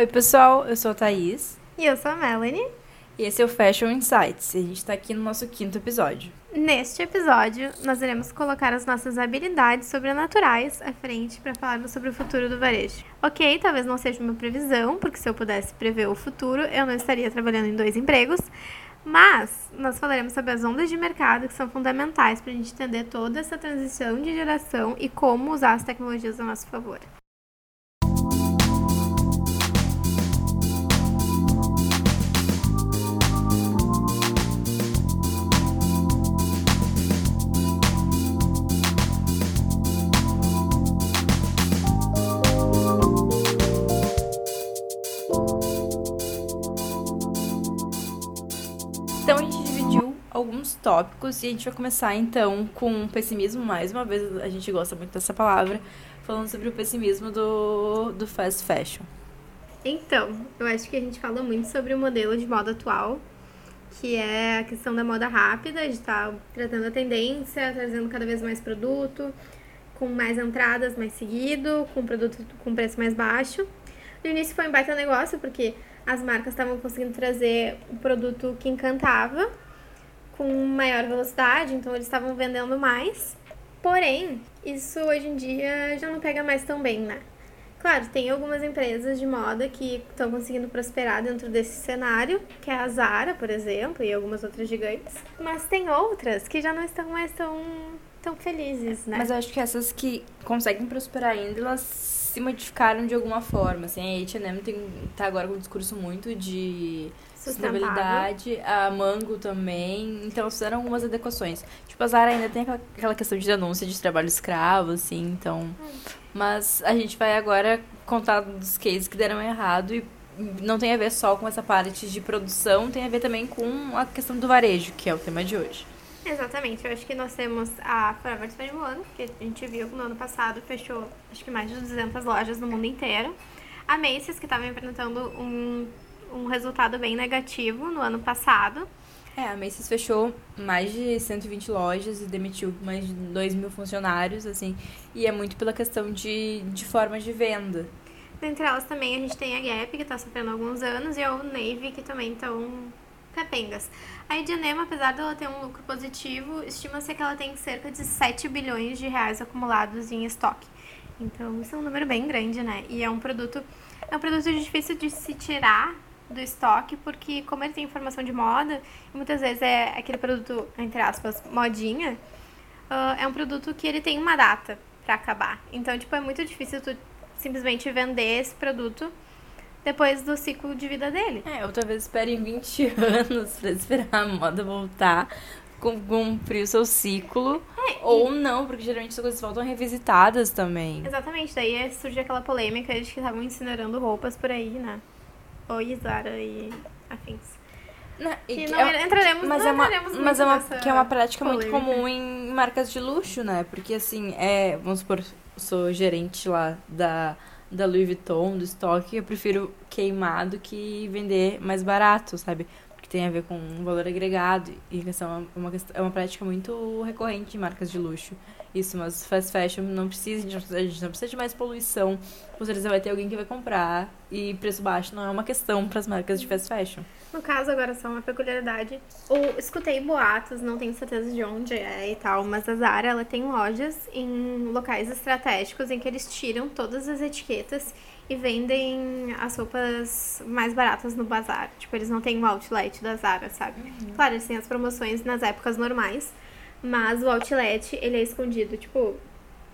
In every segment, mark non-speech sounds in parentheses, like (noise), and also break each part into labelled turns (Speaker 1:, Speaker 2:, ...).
Speaker 1: Oi, pessoal. Eu sou a Thaís.
Speaker 2: E eu sou a Melanie.
Speaker 1: E esse é o Fashion Insights. E a gente tá aqui no nosso quinto episódio.
Speaker 2: Neste episódio, nós iremos colocar as nossas habilidades sobrenaturais à frente para falarmos sobre o futuro do varejo. Ok, talvez não seja uma previsão, porque se eu pudesse prever o futuro, eu não estaria trabalhando em dois empregos. Mas nós falaremos sobre as ondas de mercado que são fundamentais para a gente entender toda essa transição de geração e como usar as tecnologias a nosso favor.
Speaker 1: Tópicos e a gente vai começar então com pessimismo. Mais uma vez, a gente gosta muito dessa palavra, falando sobre o pessimismo do, do fast fashion.
Speaker 2: Então, eu acho que a gente fala muito sobre o modelo de moda atual, que é a questão da moda rápida, de estar tratando a tendência, trazendo cada vez mais produto, com mais entradas mais seguido, com produto com preço mais baixo. No início foi um baita negócio, porque as marcas estavam conseguindo trazer o produto que encantava, com maior velocidade, então eles estavam vendendo mais. Porém, isso hoje em dia já não pega mais tão bem, né? Claro, tem algumas empresas de moda que estão conseguindo prosperar dentro desse cenário, que é a Zara, por exemplo, e algumas outras gigantes. Mas tem outras que já não estão mais tão, tão felizes, né?
Speaker 1: Mas eu acho que essas que conseguem prosperar ainda, elas se modificaram de alguma forma. Assim, a H&M tem, tá agora com um discurso muito de. Sustentabilidade, a Mango também. Então, fizeram algumas adequações. Tipo, a Zara ainda tem aquela, aquela questão de denúncia de trabalho escravo, assim, então... Mas a gente vai agora contar dos cases que deram errado e não tem a ver só com essa parte de produção, tem a ver também com a questão do varejo, que é o tema de hoje.
Speaker 2: Exatamente, eu acho que nós temos a Forever 21, que a gente viu no ano passado, fechou acho que mais de 200 lojas no mundo inteiro. A Macy's, que estava enfrentando um, um resultado bem negativo no ano passado.
Speaker 1: É, a Macy's fechou mais de 120 lojas e demitiu mais de 2 mil funcionários, assim, e é muito pela questão de, de forma de venda.
Speaker 2: Dentre elas também a gente tem a Gap, que está sofrendo alguns anos, e a Old Navy, que também estão capengas. A H&M, apesar dela ter um lucro positivo, estima-se que ela tem cerca de 7 bilhões de reais acumulados em estoque. Então, isso é um número bem grande, né? E é um produto, é um produto difícil de se tirar do estoque, porque como ele tem informação de moda, e muitas vezes é aquele produto, entre aspas, modinha, ah, é um produto que ele tem uma data pra acabar. Então, tipo, é muito difícil tu simplesmente vender esse produto depois do ciclo de vida dele.
Speaker 1: É, ou talvez esperem 20 (laughs) anos pra esperar a moda voltar, cum- cumprir o seu ciclo, ou não, porque geralmente essas coisas voltam revisitadas também.
Speaker 2: Exatamente, daí surge aquela polêmica de que estavam incinerando roupas por aí, né? Oi, Zara e afins.
Speaker 1: Não, e
Speaker 2: não
Speaker 1: é-
Speaker 2: entraremos-
Speaker 1: mas
Speaker 2: não
Speaker 1: é uma, mas
Speaker 2: muito
Speaker 1: é uma que é uma prática muito
Speaker 2: polêmica.
Speaker 1: comum em marcas de luxo, né? Porque assim, é, vamos supor, sou gerente lá da da Louis Vuitton, do estoque, eu prefiro queimar do que vender mais barato, sabe? Porque tem a ver com um valor agregado e questão é uma questão, é uma prática muito recorrente em marcas de luxo. Isso, mas fast fashion não precisa, a gente não precisa de mais poluição. Com certeza vai ter alguém que vai comprar e preço baixo não é uma questão para as marcas de fast fashion.
Speaker 2: No caso, agora só uma peculiaridade. Eu escutei boatos, não tenho certeza de onde é e tal, mas a Zara ela tem lojas em locais estratégicos em que eles tiram todas as etiquetas e vendem as roupas mais baratas no bazar. Tipo, eles não têm um outlet da Zara, sabe? Claro, eles têm as promoções nas épocas normais, mas o outlet, ele é escondido. Tipo,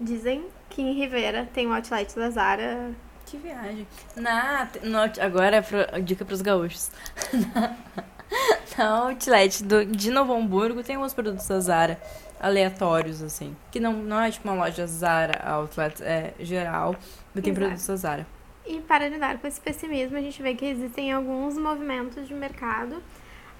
Speaker 2: dizem que em Rivera tem um outlet da Zara
Speaker 1: Que viagem. Na, no, agora é pro, dica pros gaúchos. (laughs) Na Outlet do, de Novo Hamburgo tem uns produtos da Zara aleatórios, assim. Que não, não é tipo uma loja Zara Outlet, é geral, mas tem
Speaker 2: Exato.
Speaker 1: produtos da Zara.
Speaker 2: E para lidar com esse pessimismo, a gente vê que existem alguns movimentos de mercado,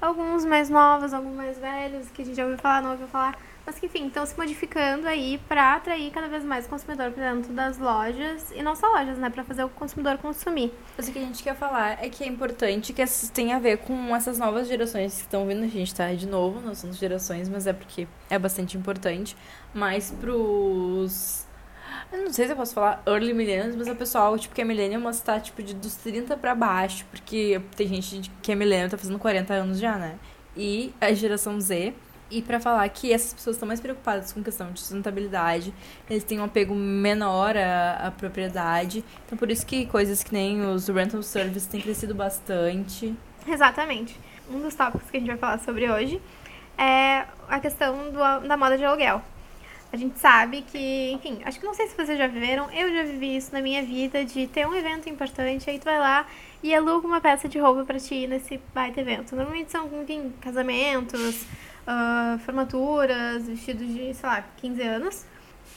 Speaker 2: alguns mais novos, alguns mais velhos, que a gente já ouviu falar, não ouviu falar, mas que, enfim, estão se modificando aí para atrair cada vez mais consumidor para dentro das lojas, e não só lojas, né, para fazer o consumidor consumir.
Speaker 1: Mas o que a gente quer falar é que é importante que essas tem a ver com essas novas gerações que estão vindo. A gente tá de novo nas novas gerações, mas é porque é bastante importante. Mas pros eu não sei se eu posso falar early millennials, mas o pessoal, tipo, que é millennial, mas tá, tipo, de, dos 30 pra baixo, porque tem gente que é millennial, tá fazendo 40 anos já, né? E a geração Z. E pra falar que essas pessoas estão mais preocupadas com questão de sustentabilidade, eles têm um apego menor à, à propriedade. Então, por isso que coisas que nem os rental service têm crescido bastante.
Speaker 2: Exatamente. Um dos tópicos que a gente vai falar sobre hoje é a questão do, da moda de aluguel. A gente sabe que, enfim, acho que não sei se vocês já viveram, eu já vivi isso na minha vida, de ter um evento importante, aí tu vai lá e aluga uma peça de roupa pra ti ir nesse baita evento. Normalmente são, enfim, casamentos, uh, formaturas, vestidos de, sei lá, 15 anos.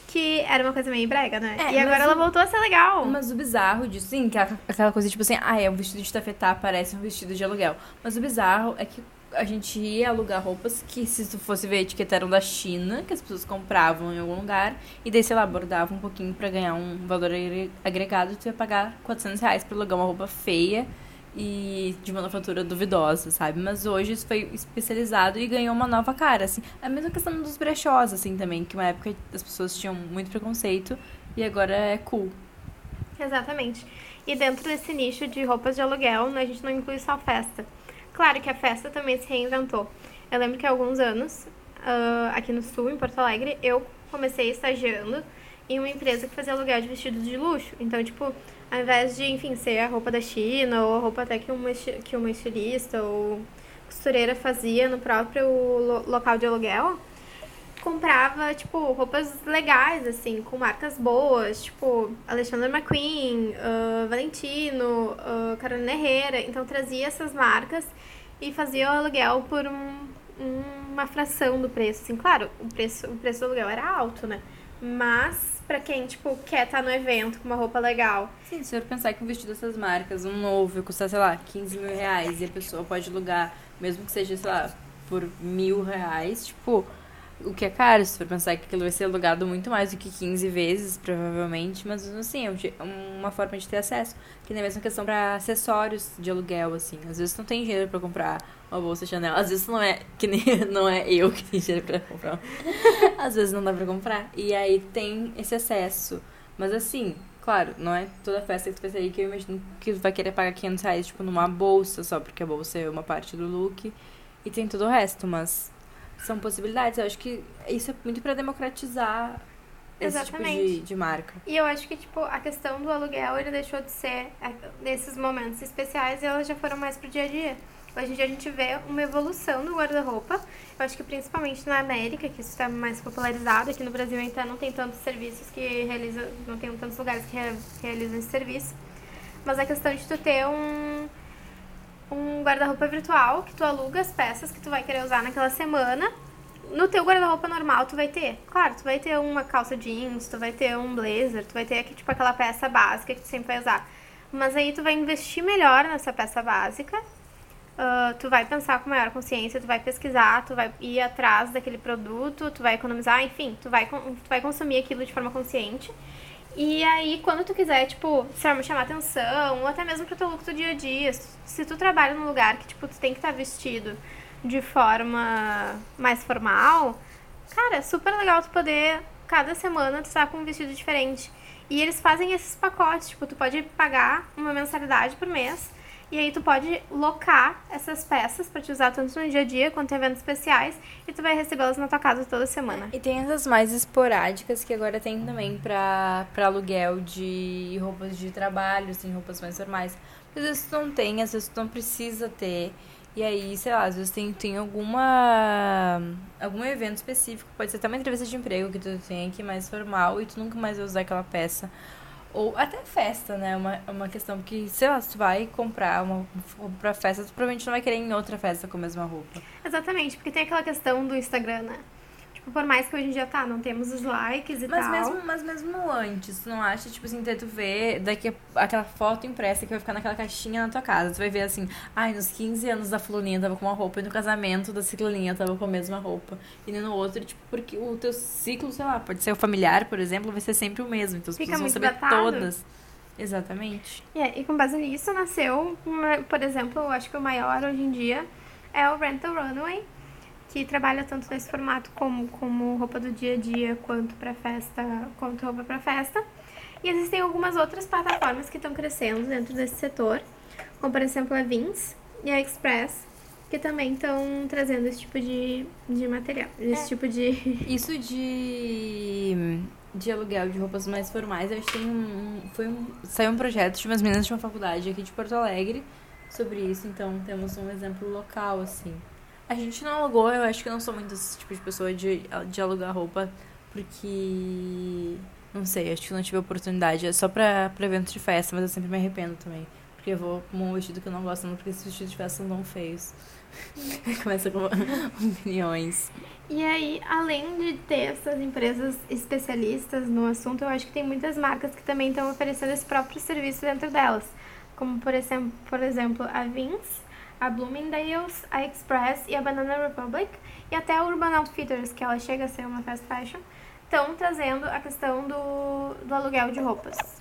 Speaker 2: Que era uma coisa meio brega, né?
Speaker 1: É,
Speaker 2: e agora ela
Speaker 1: o-
Speaker 2: voltou a ser legal.
Speaker 1: Mas o bizarro disso, sim, que é aquela coisa tipo assim, ah, é um vestido de tafetá, parece um vestido de aluguel. Mas o bizarro é que a gente ia alugar roupas que, se tu fosse ver, a etiqueta eram da China, que as pessoas compravam em algum lugar, e daí, sei lá, bordavam um pouquinho pra ganhar um valor agre- agregado, tu ia pagar 400 reais pra alugar uma roupa feia e de manufatura duvidosa, sabe? Mas hoje isso foi especializado e ganhou uma nova cara, assim. A mesma questão dos brechós, assim, também, que uma época as pessoas tinham muito preconceito e agora é cool.
Speaker 2: Exatamente. E dentro desse nicho de roupas de aluguel, né, a gente não inclui só festa. Claro que a festa também se reinventou. Eu lembro que há alguns anos, ah, aqui no sul, em Porto Alegre, eu comecei estagiando em uma empresa que fazia aluguel de vestidos de luxo. Então, tipo, ao invés de, enfim, ser a roupa da China ou a roupa até que uma, que uma estilista ou costureira fazia no próprio lo- local de aluguel, comprava, tipo, roupas legais, assim, com marcas boas, tipo, Alexander McQueen, ah, Valentino, ah, Carolina Herrera. Então, trazia essas marcas e fazia o aluguel por um- uma fração do preço. Assim, claro, o preço, o preço do aluguel era alto, né? Mas, pra quem, tipo, quer estar no evento com uma roupa legal,
Speaker 1: Sim, se eu pensar que um vestido dessas marcas, um novo, custa, sei lá, 15 mil reais e a pessoa pode alugar, mesmo que seja, sei lá, por mil reais, tipo, o que é caro, se for pensar que aquilo vai ser alugado muito mais do que 15 vezes, provavelmente, mas assim, é um uma forma de ter acesso. Que nem a mesma questão pra acessórios de aluguel, assim. Às vezes não tem dinheiro pra comprar uma bolsa Chanel, às vezes não é, que nem, (laughs) não é eu que tenho dinheiro pra comprar. às vezes não dá pra comprar. E aí tem esse acesso. Mas assim, claro, não é toda festa que tu vai sair que eu imagino que tu vai querer pagar 500 reais, tipo, numa bolsa só, porque a bolsa é uma parte do look. E tem todo o resto, mas são possibilidades. Eu acho que isso é muito pra democratizar esse tipo de,
Speaker 2: Exatamente.
Speaker 1: de marca.
Speaker 2: E eu acho que, tipo, a questão do aluguel, ele deixou de ser é, nesses momentos especiais e elas já foram mais pro dia a dia. Hoje em dia a gente vê uma evolução do guarda-roupa. Eu acho que principalmente na América, que isso está mais popularizado. Aqui no Brasil ainda não tem tantos serviços que realizam, não tem tantos lugares que re- realizam esse serviço. Mas a questão de tu ter um guarda-roupa virtual, que tu aluga as peças que tu vai querer usar naquela semana. No teu guarda-roupa normal, tu vai ter. Claro, tu vai ter uma calça jeans, tu vai ter um blazer, tu vai ter aqui, tipo, aquela peça básica que tu sempre vai usar. Mas aí tu vai investir melhor nessa peça básica. ah, tu vai pensar com maior consciência, tu vai pesquisar, tu vai ir atrás daquele produto, tu vai economizar, enfim, tu vai, tu vai consumir aquilo de forma consciente. E aí, quando tu quiser, tipo, sabe, chamar atenção, ou até mesmo pro teu look do dia a dia, se- tu trabalha num lugar que, tipo, tu tem que estar vestido de forma mais formal, cara, é super legal tu poder, cada semana, tu estar com um vestido diferente. E eles fazem esses pacotes, tipo, tu pode pagar uma mensalidade por mês, e aí tu pode locar essas peças pra te usar tanto no dia a dia quanto em eventos especiais, e tu vai recebê-las na tua casa toda semana.
Speaker 1: E tem essas mais esporádicas que agora tem também pra aluguel de roupas de trabalho, assim, roupas mais formais. Às vezes tu não tem, às vezes tu não precisa ter. E aí, sei lá, às vezes tem, tem alguma. algum evento específico, pode ser até uma entrevista de emprego que tu tem aqui mais formal e tu nunca mais vai usar aquela peça. Ou até festa, né? Uma, uma questão que, sei lá, se tu vai comprar uma roupa pra festa, tu provavelmente não vai querer em outra festa com a mesma roupa.
Speaker 2: Exatamente, porque tem aquela questão do Instagram, né? Tipo, por mais que hoje em dia tá, não temos os likes e
Speaker 1: Mas
Speaker 2: tal.
Speaker 1: mesmo, mas mesmo antes, tu não acha, tipo assim, tu ver daqui a- aquela foto impressa que vai ficar naquela caixinha na tua casa. Tu vai ver assim, ai, nos 15 anos da fulaninha eu tava com uma roupa, e no casamento da ciclaninha eu tava com a mesma roupa. E no outro, tipo, porque o teu ciclo, sei lá, pode ser o familiar, por exemplo, vai ser sempre o mesmo. Então as
Speaker 2: Fica
Speaker 1: pessoas vão saber
Speaker 2: datado.
Speaker 1: todas. Exatamente.
Speaker 2: É, e com base nisso nasceu, por exemplo, eu acho que o maior hoje em dia é o Rental Runway, que trabalha tanto nesse formato como, como roupa do dia a dia, quanto para festa, quanto roupa para festa. E existem algumas outras plataformas que estão crescendo dentro desse setor, como por exemplo a Vince e a Express, que também estão trazendo esse tipo de, de material, esse tipo de... (laughs)
Speaker 1: Isso de, de aluguel de roupas mais formais, eu acho que tem um. Foi um. Saiu um projeto de umas meninas de uma faculdade aqui de Porto Alegre sobre isso, então temos um exemplo local, assim. A gente não alugou, eu acho que eu não sou muito esse tipo de pessoa de, de alugar roupa, porque. Não sei, acho que não tive oportunidade. É só pra, pra evento de festa, mas eu sempre me arrependo também. Porque eu vou com um vestido que eu não gosto, não, porque esses vestidos de festa são tão feios. (laughs) Começa com (laughs) opiniões.
Speaker 2: E aí, além de ter essas empresas especialistas no assunto, eu acho que tem muitas marcas que também estão oferecendo esse próprio serviço dentro delas. Como, por exemplo, por exemplo a Vince, a Bloomingdale's, a Express e a Banana Republic, e até a Urban Outfitters, que ela chega a ser uma fast fashion, estão trazendo a questão do, do aluguel de roupas.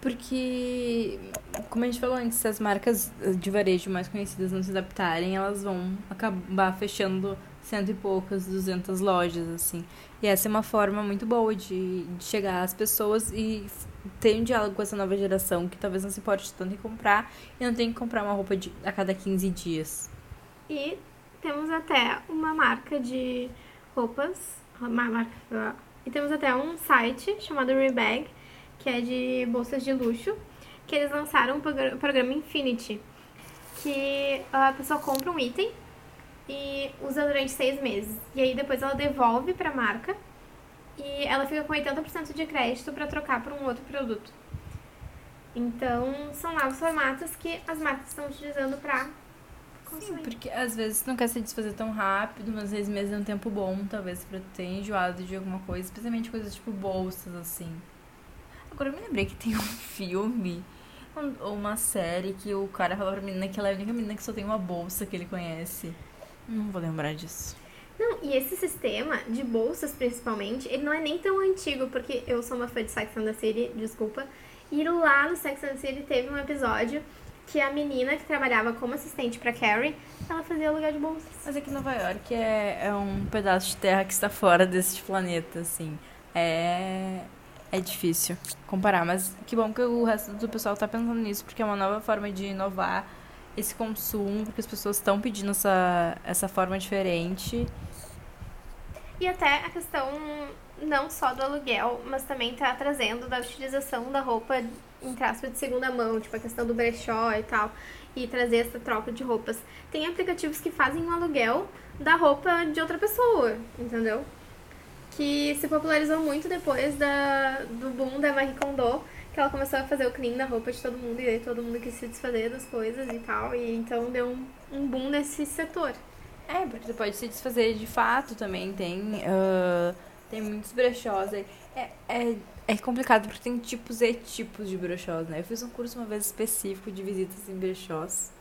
Speaker 1: Porque, como a gente falou antes, se as marcas de varejo mais conhecidas não se adaptarem, elas vão acabar fechando cento e poucas, duzentas lojas, assim. E essa é uma forma muito boa de, de chegar às pessoas e ter um diálogo com essa nova geração, que talvez não se importe tanto em comprar e não tem que comprar uma roupa de, a cada 15 dias.
Speaker 2: E temos até uma marca de roupas, uma marca, e temos até um site chamado Rebag, que é de bolsas de luxo, que eles lançaram um progra- programa Infinity, que a pessoa compra um item e usa durante seis meses. E aí depois ela devolve para a marca e ela fica com 80% de crédito para trocar por um outro produto. Então, são novos formatos que as marcas estão utilizando para consumir.
Speaker 1: Porque às vezes tu não quer se desfazer tão rápido, mas seis meses é um tempo bom, talvez, pra ter enjoado de alguma coisa, especialmente coisas tipo bolsas, assim. Agora eu me lembrei que tem um (laughs) filme ou uma série que o cara fala pra menina que ela é a única menina que só tem uma bolsa que ele conhece. Não vou lembrar disso.
Speaker 2: Não, e esse sistema de bolsas, principalmente, ele não é nem tão antigo, porque eu sou uma fã de Sex and the City, desculpa. E lá no Sex and the City teve um episódio que a menina que trabalhava como assistente pra Carrie, ela fazia aluguel de bolsas.
Speaker 1: Mas aqui em Nova York é, é um pedaço de terra que está fora desse planeta, assim. É, é difícil comparar, mas que bom que o resto do pessoal tá pensando nisso, porque é uma nova forma de inovar esse consumo, porque as pessoas estão pedindo essa, essa forma diferente.
Speaker 2: E até a questão não só do aluguel, mas também tá trazendo da utilização da roupa em traço de segunda mão, tipo a questão do brechó e tal, e trazer essa troca de roupas. Tem aplicativos que fazem um aluguel da roupa de outra pessoa, entendeu? Que se popularizou muito depois da, do boom da Marie Kondo, que ela começou a fazer o clean da roupa de todo mundo, e aí todo mundo quis se desfazer das coisas e tal, e então deu um, um boom nesse setor.
Speaker 1: É, porque você pode se desfazer de fato também. Tem, ah, tem muitos brechós aí. É, é, é complicado porque tem tipos e tipos de brechós, né? Eu fiz um curso uma vez específico de visitas em brechós. (laughs)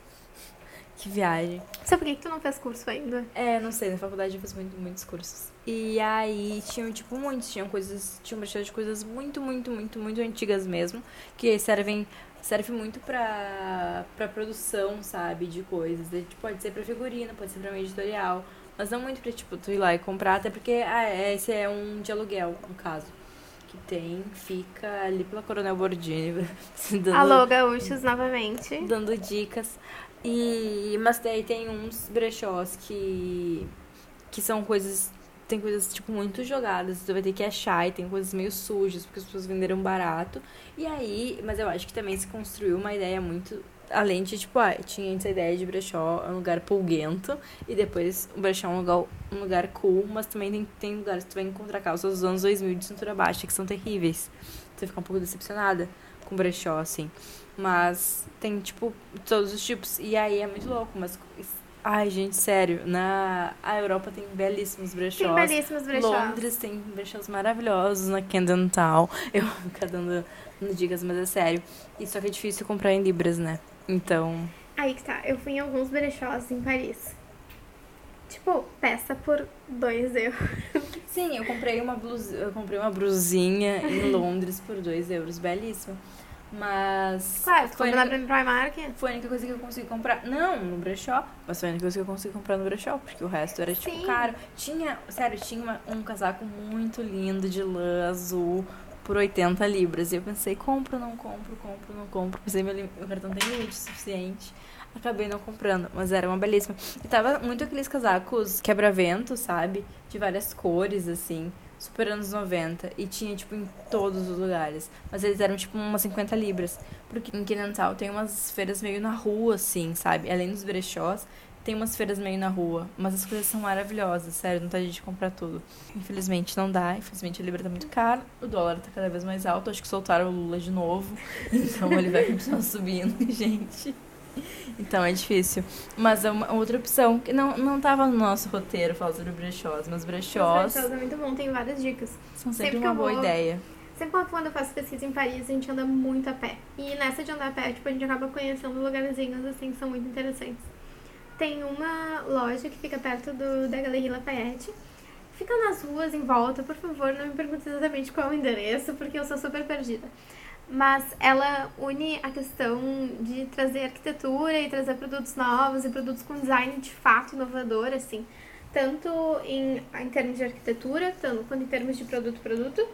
Speaker 1: Que viagem.
Speaker 2: Sabe por que, que tu não fez curso ainda?
Speaker 1: É, não sei, na faculdade eu fiz muito, muitos cursos. E aí tinham, tipo, muitos, tinham coisas, tinham brechó de coisas muito, muito, muito, muito antigas mesmo, que servem, serve muito pra, pra produção, sabe, de coisas. E, tipo, pode ser pra figurino, pode ser pra meio editorial, mas não muito pra, tipo, tu ir lá e comprar, até porque, ah, é, esse é um de aluguel, no caso. Que tem, fica ali pela Coronel Bordini, (laughs) dando,
Speaker 2: Alô, gaúchos, novamente.
Speaker 1: dando dicas. E mas daí tem uns brechós que que são coisas tem coisas tipo muito jogadas, você vai ter que achar e tem coisas meio sujas porque as pessoas venderam barato. E aí, mas eu acho que também se construiu uma ideia muito além de tipo, ah, tinha antes a ideia de brechó um lugar pulguento e depois o brechó é um lugar, um lugar cool, mas também tem, tem lugares que tu vai encontrar calças dos anos 2000 de cintura baixa que são terríveis. Você fica um pouco decepcionada com brechó assim. Mas tem, tipo, todos os tipos. E aí é muito louco, mas Ai, gente, sério, na a Europa tem belíssimos brechós.
Speaker 2: Tem belíssimos brechós.
Speaker 1: Londres tem brechós maravilhosos na Camden Town. Eu (laughs) vou ficar dando dicas, mas é sério. E só que é difícil comprar em libras, né? Então,
Speaker 2: Aí que tá, eu fui em alguns brechós em Paris. Tipo, peça por 2 euros. (laughs)
Speaker 1: sim, eu comprei uma blusa, eu comprei uma brusinha em (laughs) Londres por 2 euros, belíssima. Mas
Speaker 2: Claro, tu
Speaker 1: foi, a
Speaker 2: compra na
Speaker 1: única,
Speaker 2: Primark.
Speaker 1: foi a única coisa que eu consegui comprar. Não, no brechó, mas foi a única coisa que eu consegui comprar no brechó, porque o resto era tipo
Speaker 2: Sim.
Speaker 1: caro. Tinha, sério, tinha uma- um casaco muito lindo de lã azul por 80 libras. E eu pensei, compro, não compro, compro, não compro. Pensei, meu, meu cartão tem limite suficiente. Acabei não comprando, mas era uma belíssima. E tava muito aqueles casacos quebra-vento, sabe? De várias cores, assim. Super anos 90. E tinha, tipo, em todos os lugares. Mas eles eram, tipo, umas 50 libras. Porque em Quinantal tem umas feiras meio na rua, assim, sabe? Além dos brechós, tem umas feiras meio na rua. Mas as coisas são maravilhosas, sério. Não tá gente comprar tudo. Infelizmente não dá. Infelizmente a libra tá muito cara. O dólar tá cada vez mais alto. Acho que soltaram o Lula de novo. (laughs) Então ele vai continuar subindo, (laughs) gente. (laughs) Então é difícil. Mas é uma outra opção que não, não tava no nosso roteiro falar sobre brechós, mas
Speaker 2: Os
Speaker 1: brechós
Speaker 2: brechós é muito bom, tem várias dicas.
Speaker 1: são
Speaker 2: sempre
Speaker 1: sempre uma boa
Speaker 2: vou-
Speaker 1: ideia.
Speaker 2: Sempre quando eu faço pesquisa em Paris, a gente anda muito a pé. E nessa de andar a pé, tipo, a gente acaba conhecendo lugarzinhos, assim, que são muito interessantes. Tem uma loja que fica perto do, da Galeria Lafayette. Fica nas ruas em volta, por favor, não me pergunte exatamente qual é o endereço, porque eu sou super perdida. Mas ela une a questão de trazer arquitetura e trazer produtos novos e produtos com design de fato inovador, assim. Tanto em, em termos de arquitetura, tanto quanto em termos de produto-produto.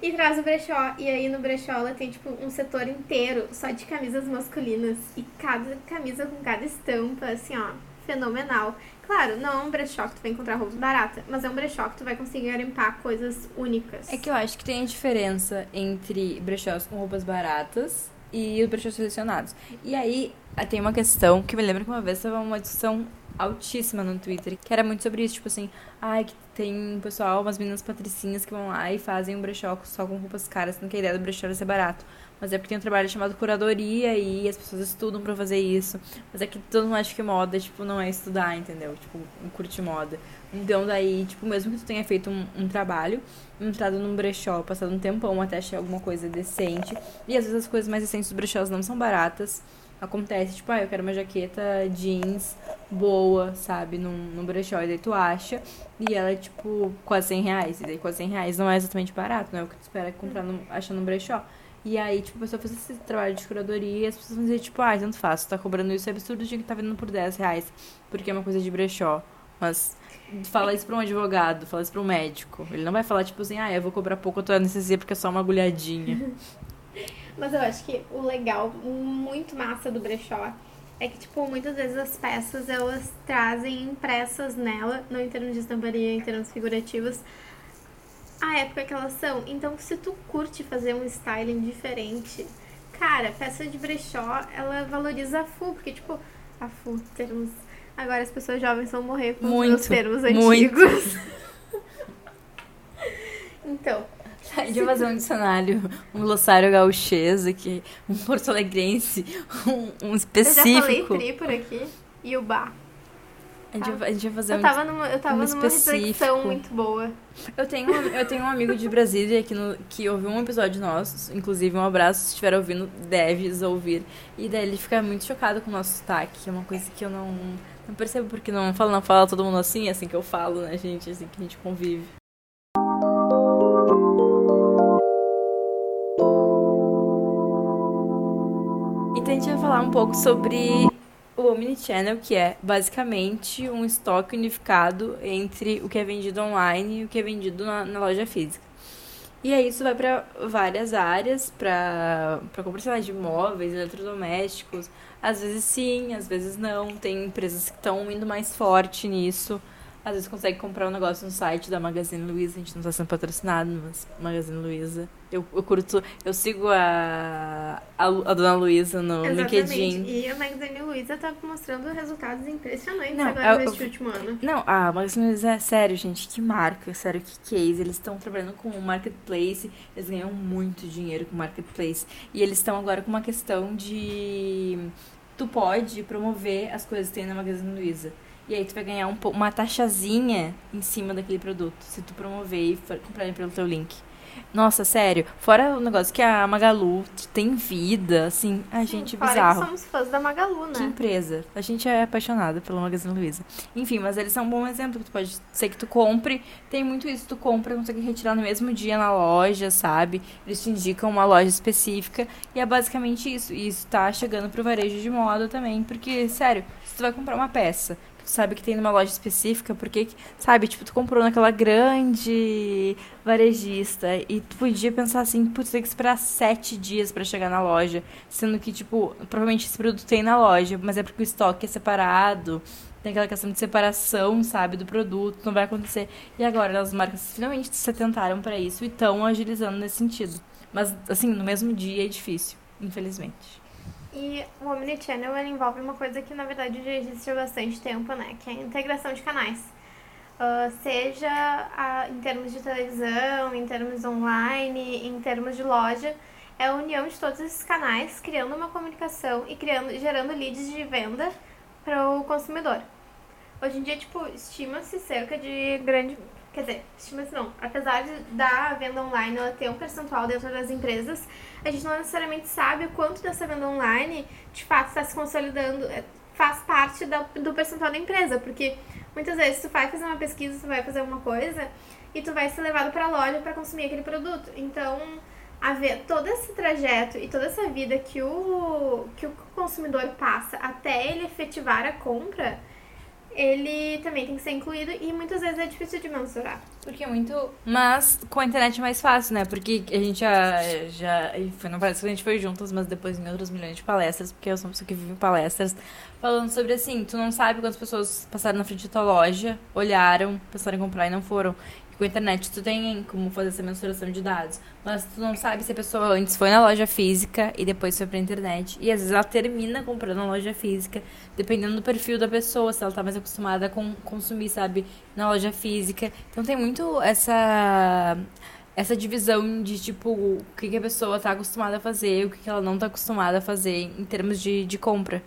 Speaker 2: E traz o brechó. E aí no brechó ela tem tipo um setor inteiro só de camisas masculinas. E cada camisa com cada estampa, assim, ó, fenomenal. Claro, não é um brechó que tu vai encontrar roupa barata, mas é um brechó que tu vai conseguir garimpar coisas únicas.
Speaker 1: É que eu acho que tem a diferença entre brechós com roupas baratas e os brechós selecionados. E aí tem uma questão que me lembra que uma vez tava uma discussão altíssima no Twitter, que era muito sobre isso, tipo assim, ai, que tem pessoal, umas meninas patricinhas que vão lá e fazem um brechó só com roupas caras, sendo que a ideia do brechó era ser barato. Mas é porque tem um trabalho chamado curadoria e as pessoas estudam pra fazer isso. Mas é que todo mundo acha que moda, tipo, não é estudar, entendeu? Tipo, um curte moda. Então daí, tipo, mesmo que tu tenha feito um, um trabalho, entrado num brechó, passado um tempão até achar alguma coisa decente. E às vezes as coisas mais decentes dos brechós não são baratas. Acontece, tipo, ah, eu quero uma jaqueta jeans boa, sabe, num, num brechó. E daí tu acha, e ela é, tipo, quase 100 reais. E daí quase 100 reais não é exatamente barato, não é o que tu espera comprar num, achando num brechó. E aí, tipo, a pessoa faz esse trabalho de curadoria e as pessoas vão dizer, tipo, ah, tanto faz, tá cobrando isso, é absurdo de que tá vendendo por 10 reais, porque é uma coisa de brechó. Mas fala isso pra um advogado, fala isso pra um médico. Ele não vai falar, tipo assim, ah, eu vou cobrar pouco a tua anestesia porque é só uma agulhadinha. (laughs)
Speaker 2: Mas eu acho que o legal, muito massa do brechó, é que, tipo, muitas vezes as peças, elas trazem impressas nela, não em termos de estamparia, em termos figurativos, a época que elas são. Então, se tu curte fazer um styling diferente, cara, peça de brechó, ela valoriza a full, porque, tipo, a full, termos... Agora as pessoas jovens vão morrer com
Speaker 1: Muito,
Speaker 2: os termos antigos. (laughs) então,
Speaker 1: vai fazer um dicionário, um glossário gauchês aqui, um porto-alegrense, um, um
Speaker 2: eu já falei
Speaker 1: específico.
Speaker 2: tri por aqui, e o bar.
Speaker 1: A gente, vai, a gente vai fazer
Speaker 2: Eu
Speaker 1: um
Speaker 2: tava numa, eu tava
Speaker 1: um
Speaker 2: numa reflexão muito boa.
Speaker 1: Eu tenho, um- eu tenho um amigo de Brasília que, no, que ouviu um episódio nosso, inclusive um abraço, se estiver ouvindo, deves ouvir. E daí ele fica muito chocado com o nosso sotaque, que é uma coisa que eu não, não percebo, porque não fala, não fala todo mundo assim, é assim que eu falo, né, gente? É assim que a gente convive. Então a gente vai falar um pouco sobre o Omnichannel, que é basicamente um estoque unificado entre o que é vendido online e o que é vendido na, na loja física. E aí isso vai para várias áreas, para compra de móveis, eletrodomésticos. Às vezes sim, às vezes não. Tem empresas que estão indo mais forte nisso. Às vezes consegue comprar um negócio no site da Magazine Luiza, a gente não tá sendo patrocinado, mas Magazine Luiza. Eu, eu curto, eu sigo a, a, a dona Luiza no
Speaker 2: Exatamente.
Speaker 1: LinkedIn.
Speaker 2: E a Magazine Luiza tá mostrando resultados impressionantes
Speaker 1: Não,
Speaker 2: agora
Speaker 1: eu-
Speaker 2: neste último ano.
Speaker 1: Não, a Magazine Luiza é sério, gente, que marca, sério, que case. Eles estão trabalhando com o marketplace, eles ganham muito dinheiro com o marketplace. E eles estão agora com uma questão de. Tu pode promover as coisas que tem na Magazine Luiza. E aí tu vai ganhar um, uma taxazinha em cima daquele produto, se tu promover e for comprar pelo teu link. Nossa, sério. Fora o negócio que a Magalu tem vida, assim. Ai, gente,
Speaker 2: Fora
Speaker 1: bizarro.
Speaker 2: que somos fãs da Magalu,
Speaker 1: Que
Speaker 2: né?
Speaker 1: empresa. A gente é apaixonada pela Magazine Luiza. Enfim, mas eles são um bom exemplo. que Tu pode ser que tu compre. Tem muito isso. Tu compra, consegue retirar no mesmo dia na loja, sabe? Eles te indicam uma loja específica. E é basicamente isso. E isso tá chegando pro varejo de moda também. Porque, sério, se tu vai comprar uma peça que sabe que tem numa loja específica, porque, sabe, tipo, tu comprou naquela grande varejista e tu podia pensar assim, putz, tem que esperar sete dias pra chegar na loja, sendo que, tipo, provavelmente esse produto tem na loja, mas é porque o estoque é separado, tem aquela questão de separação, sabe, do produto, não vai acontecer. E agora as marcas finalmente se atentaram pra isso e estão agilizando nesse sentido. Mas, assim, no mesmo dia é difícil, infelizmente.
Speaker 2: E o Omnichannel ele envolve uma coisa que na verdade já existe há bastante tempo, né? Que é a integração de canais. Ah, seja a- em termos de televisão, em termos online, em termos de loja, é a união de todos esses canais, criando uma comunicação e criando, gerando leads de venda para o consumidor. Hoje em dia, tipo, estima-se cerca de grande. Quer dizer, estima-se não. Apesar da venda online ela ter um percentual dentro das empresas, a gente não necessariamente sabe o quanto dessa venda online de fato está se consolidando, é, faz parte da, do percentual da empresa. Porque muitas vezes tu vai fazer uma pesquisa, tu vai fazer uma coisa e tu vai ser levado para a loja para consumir aquele produto. Então, a ver todo esse trajeto e toda essa vida que o, que o consumidor passa até ele efetivar a compra, ele também tem que ser incluído e muitas vezes é difícil de mensurar.
Speaker 1: Porque é muito. Mas com a internet é mais fácil, né? Porque a gente já. já foi, não parece que a gente foi juntas, mas depois em outros milhões de palestras, porque eu sou uma pessoa que vive em palestras, falando sobre assim: tu não sabe quantas pessoas passaram na frente da tua loja, olharam, pensaram em comprar e não foram. E com a internet tu tem como fazer essa mensuração de dados. Mas tu não sabe se a pessoa antes foi na loja física e depois foi pra internet. E às vezes ela termina comprando na loja física, dependendo do perfil da pessoa, se ela tá mais acostumada com, consumir, sabe, na loja física. Então tem muito essa essa divisão de tipo o que, que a pessoa tá acostumada a fazer, o que, que ela não tá acostumada a fazer em termos de, de compra.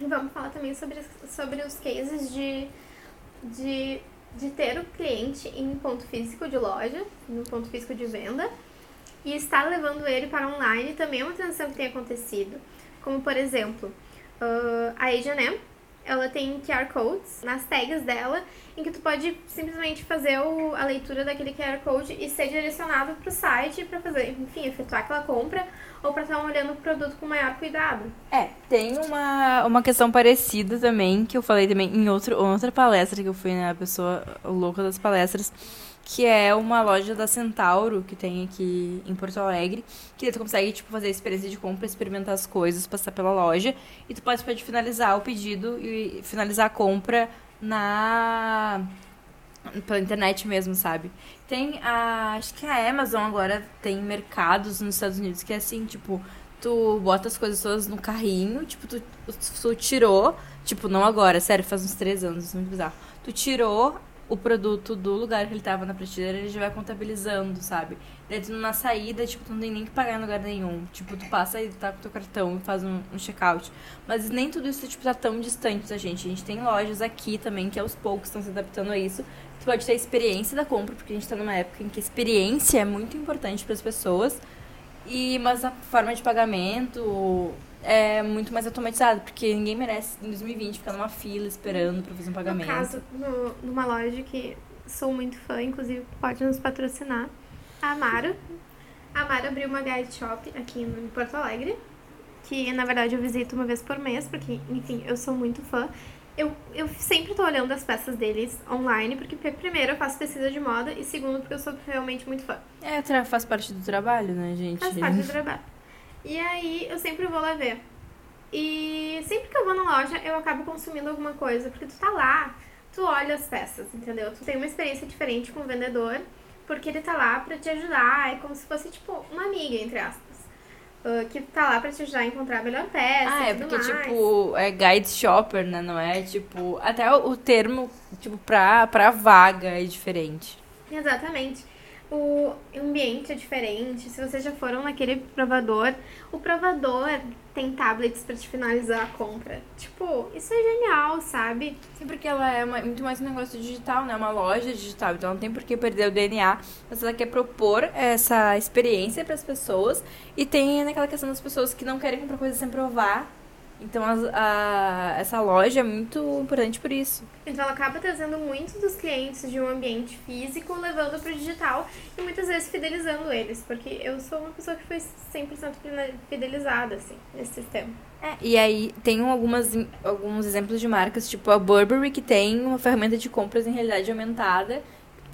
Speaker 2: E vamos falar também sobre, sobre os cases de, de, de ter o cliente em ponto físico de loja, no ponto físico de venda, e estar levando ele para online também é uma transição que tem acontecido. Como, por exemplo, ah, a H&M, ela tem QR Codes nas tags dela, em que tu pode simplesmente fazer o, a leitura daquele QR Code e ser direcionado para o site para fazer, enfim, efetuar aquela compra ou para estar olhando o produto com maior cuidado.
Speaker 1: É, tem uma, uma questão parecida também, que eu falei também em outro, outra palestra que eu fui, né, a pessoa louca das palestras, que é uma loja da Centauro, que tem aqui em Porto Alegre, que tu consegue, tipo, fazer a experiência de compra, experimentar as coisas, passar pela loja, e tu pode, pode finalizar o pedido e finalizar a compra na pela internet mesmo, sabe? Tem a. Acho que a Amazon agora tem mercados nos Estados Unidos que é assim, tipo, tu bota as coisas todas no carrinho, tipo, tu, tu tirou, tipo, não agora, sério, faz uns três anos, é muito bizarro. Tu tirou o produto do lugar que ele tava na prateleira, ele já vai contabilizando, sabe? Daí tu na saída, tipo, tu não tem nem que pagar em lugar nenhum. Tipo, tu passa e tá com teu cartão e faz um, um check-out. Mas nem tudo isso, tipo, tá tão distante da gente. A gente tem lojas aqui também que aos poucos estão se adaptando a isso. Tu pode ter a experiência da compra, porque a gente tá numa época em que a experiência é muito importante para as pessoas. E, mas a forma de pagamento é muito mais automatizada, porque ninguém merece em 2020 ficar numa fila esperando para fazer um pagamento.
Speaker 2: No caso, no, numa loja que sou muito fã, inclusive pode nos patrocinar, a Amaro. A Amaro abriu uma guide shop aqui em Porto Alegre, que na verdade eu visito uma vez por mês, porque, enfim, eu sou muito fã. Eu, eu sempre tô olhando as peças deles online, porque primeiro eu faço pesquisa de moda e segundo porque eu sou realmente muito fã.
Speaker 1: É, faz parte do trabalho, né, gente?
Speaker 2: Faz parte do trabalho. E aí eu sempre vou lá ver. E sempre que eu vou na loja, eu acabo consumindo alguma coisa, porque tu tá lá, tu olha as peças, entendeu? Tu tem uma experiência diferente com o vendedor, porque ele tá lá pra te ajudar, é como se fosse tipo uma amiga, entre aspas. ah, que tá lá pra te ajudar a encontrar a melhor peça.
Speaker 1: Ah, é porque,
Speaker 2: mais.
Speaker 1: tipo, é guide shopper, né? Não é, tipo... Até o, o termo, tipo, pra, pra vaga é diferente.
Speaker 2: Exatamente. O ambiente é diferente. Se vocês já foram naquele provador, o provador tem tablets para te finalizar a compra. Tipo, isso é genial, sabe?
Speaker 1: Sim, porque ela é uma- muito mais um negócio digital, né? Uma loja digital. Então não tem por que perder o DNA. Mas ela quer propor essa experiência para as pessoas. E tem naquela questão das pessoas que não querem comprar coisa sem provar. Então as- a- essa loja é muito importante por isso.
Speaker 2: Então ela acaba trazendo muitos dos clientes de um ambiente físico, levando para o digital e muitas vezes fidelizando eles, porque eu sou uma pessoa que foi 100% fidelizada assim nesse sistema.
Speaker 1: É, e aí tem algumas, alguns exemplos de marcas, tipo a Burberry, que tem uma ferramenta de compras em realidade aumentada.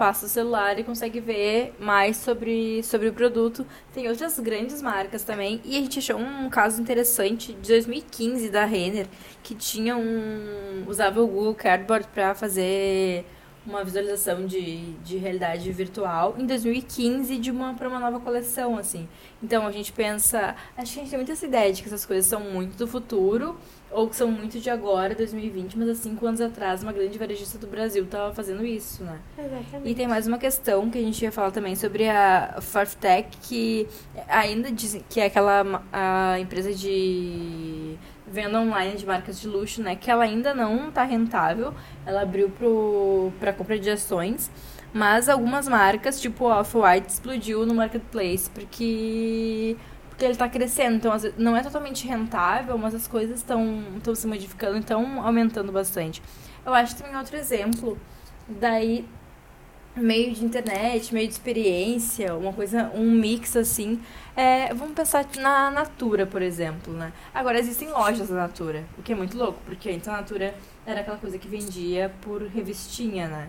Speaker 1: Passa o celular e consegue ver mais sobre, sobre o produto. Tem outras grandes marcas também. E a gente achou um caso interessante de 2015 da Renner, que tinha um. usava o Google Cardboard para fazer uma visualização de, de realidade virtual em 2015 de uma para uma nova coleção assim. Então a gente pensa, acho que a gente tem muita essa ideia de que essas coisas são muito do futuro ou que são muito de agora, 2020, mas há cinco anos atrás uma grande varejista do Brasil estava fazendo isso, né?
Speaker 2: Exatamente.
Speaker 1: E tem mais uma questão que a gente ia falar também sobre a Farftech, que ainda diz que é aquela a empresa de venda online de marcas de luxo, né? Que ela ainda não está rentável. Ela abriu para compra de ações. Mas algumas marcas, tipo Off-White, explodiu no marketplace porque porque ele está crescendo. Então, vezes, não é totalmente rentável, mas as coisas estão se modificando, estão aumentando bastante. Eu acho também outro exemplo daí meio de internet, meio de experiência, uma coisa, um mix assim. É, vamos pensar na Natura, por exemplo, né? Agora existem lojas da Natura, o que é muito louco, porque antes a Natura era aquela coisa que vendia por revistinha, né?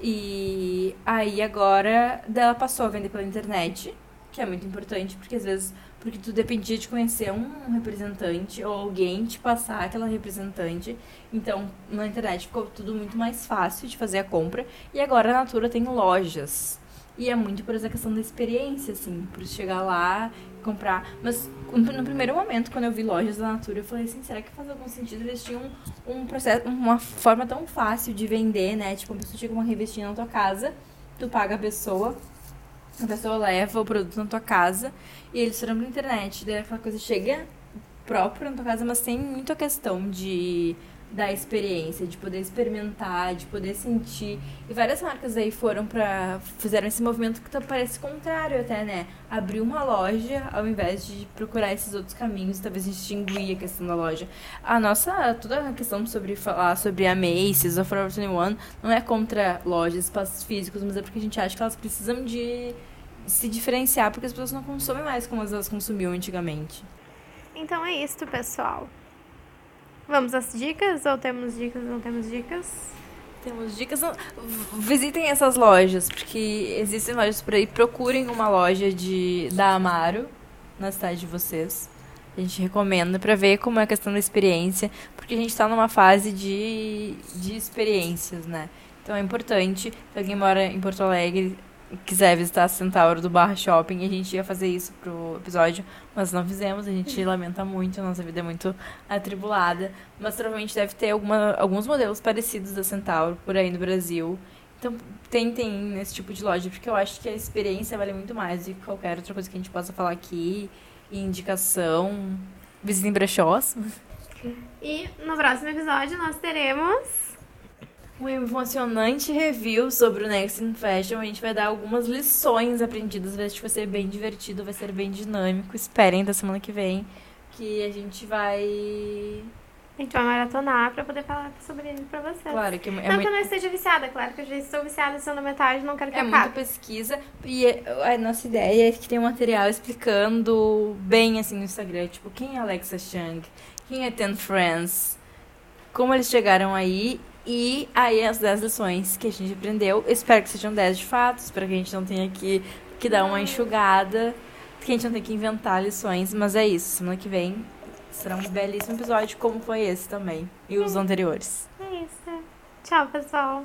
Speaker 1: E aí agora dela passou a vender pela internet, que é muito importante, porque às vezes porque tu dependia de conhecer um representante ou alguém te passar aquela representante. Então, na internet ficou tudo muito mais fácil de fazer a compra. E agora a Natura tem lojas. E é muito por essa questão da experiência, assim, por chegar lá comprar. Mas no primeiro momento, quando eu vi lojas da Natura, eu falei assim, será que faz algum sentido? Eles tinham um processo, uma forma tão fácil de vender, né? Tipo, a pessoa chega uma revistinha na tua casa, tu paga a pessoa, a pessoa leva o produto na tua casa e eles foram pra internet. Daí aquela coisa chega próprio na tua casa, mas tem muito a questão de da experiência, de poder experimentar, de poder sentir. E várias marcas aí foram pra. fizeram esse movimento que tá- parece contrário até, né? Abrir uma loja ao invés de procurar esses outros caminhos, talvez distinguir a questão da loja. A nossa. toda a questão sobre falar sobre a Macy's ou Forever 21 não é contra lojas, espaços físicos, mas é porque a gente acha que elas precisam de se diferenciar porque as pessoas não consomem mais como elas consumiam antigamente.
Speaker 2: Então é isso, pessoal. Vamos às dicas? Ou temos dicas, não temos dicas?
Speaker 1: Temos dicas. Visitem essas lojas, porque existem lojas por aí. Procurem uma loja de da Amaro na cidade de vocês. A gente recomenda pra ver como é a questão da experiência, porque a gente tá numa fase de, de experiências, né? Então é importante. Se alguém mora em Porto Alegre quiser visitar a Centauro do Barra Shopping, a gente ia fazer isso pro episódio, mas não fizemos. A gente (laughs) lamenta muito, a nossa vida é muito atribulada. Mas provavelmente deve ter alguma, alguns modelos parecidos da Centauro por aí no Brasil. Então tentem nesse tipo de loja, porque eu acho que a experiência vale muito mais do que qualquer outra coisa que a gente possa falar aqui. Indicação. Visitem brechós.
Speaker 2: E no próximo episódio nós teremos.
Speaker 1: Um emocionante review sobre o Next in Fashion. A gente vai dar algumas lições aprendidas. Vai ser bem divertido, vai ser bem dinâmico. Esperem da semana que vem que a gente vai.
Speaker 2: A gente vai maratonar pra poder falar sobre ele pra vocês.
Speaker 1: Claro que é,
Speaker 2: não
Speaker 1: muito.
Speaker 2: que eu não esteja viciada, claro que eu já estou viciada em segunda metade, não quero que
Speaker 1: É muita
Speaker 2: acabe.
Speaker 1: pesquisa e é- a nossa ideia é que tem um material explicando bem assim no Instagram, tipo, quem é Alexa Chung, quem é Ten Friends, como eles chegaram aí e aí as 10 lições que a gente aprendeu. Espero que sejam 10 de fato, espero que a gente não tenha que, que dar uma enxugada, que a gente não tenha que inventar lições, mas é isso, semana que vem será um belíssimo episódio, como foi esse também, e os anteriores.
Speaker 2: É isso. Tchau, pessoal.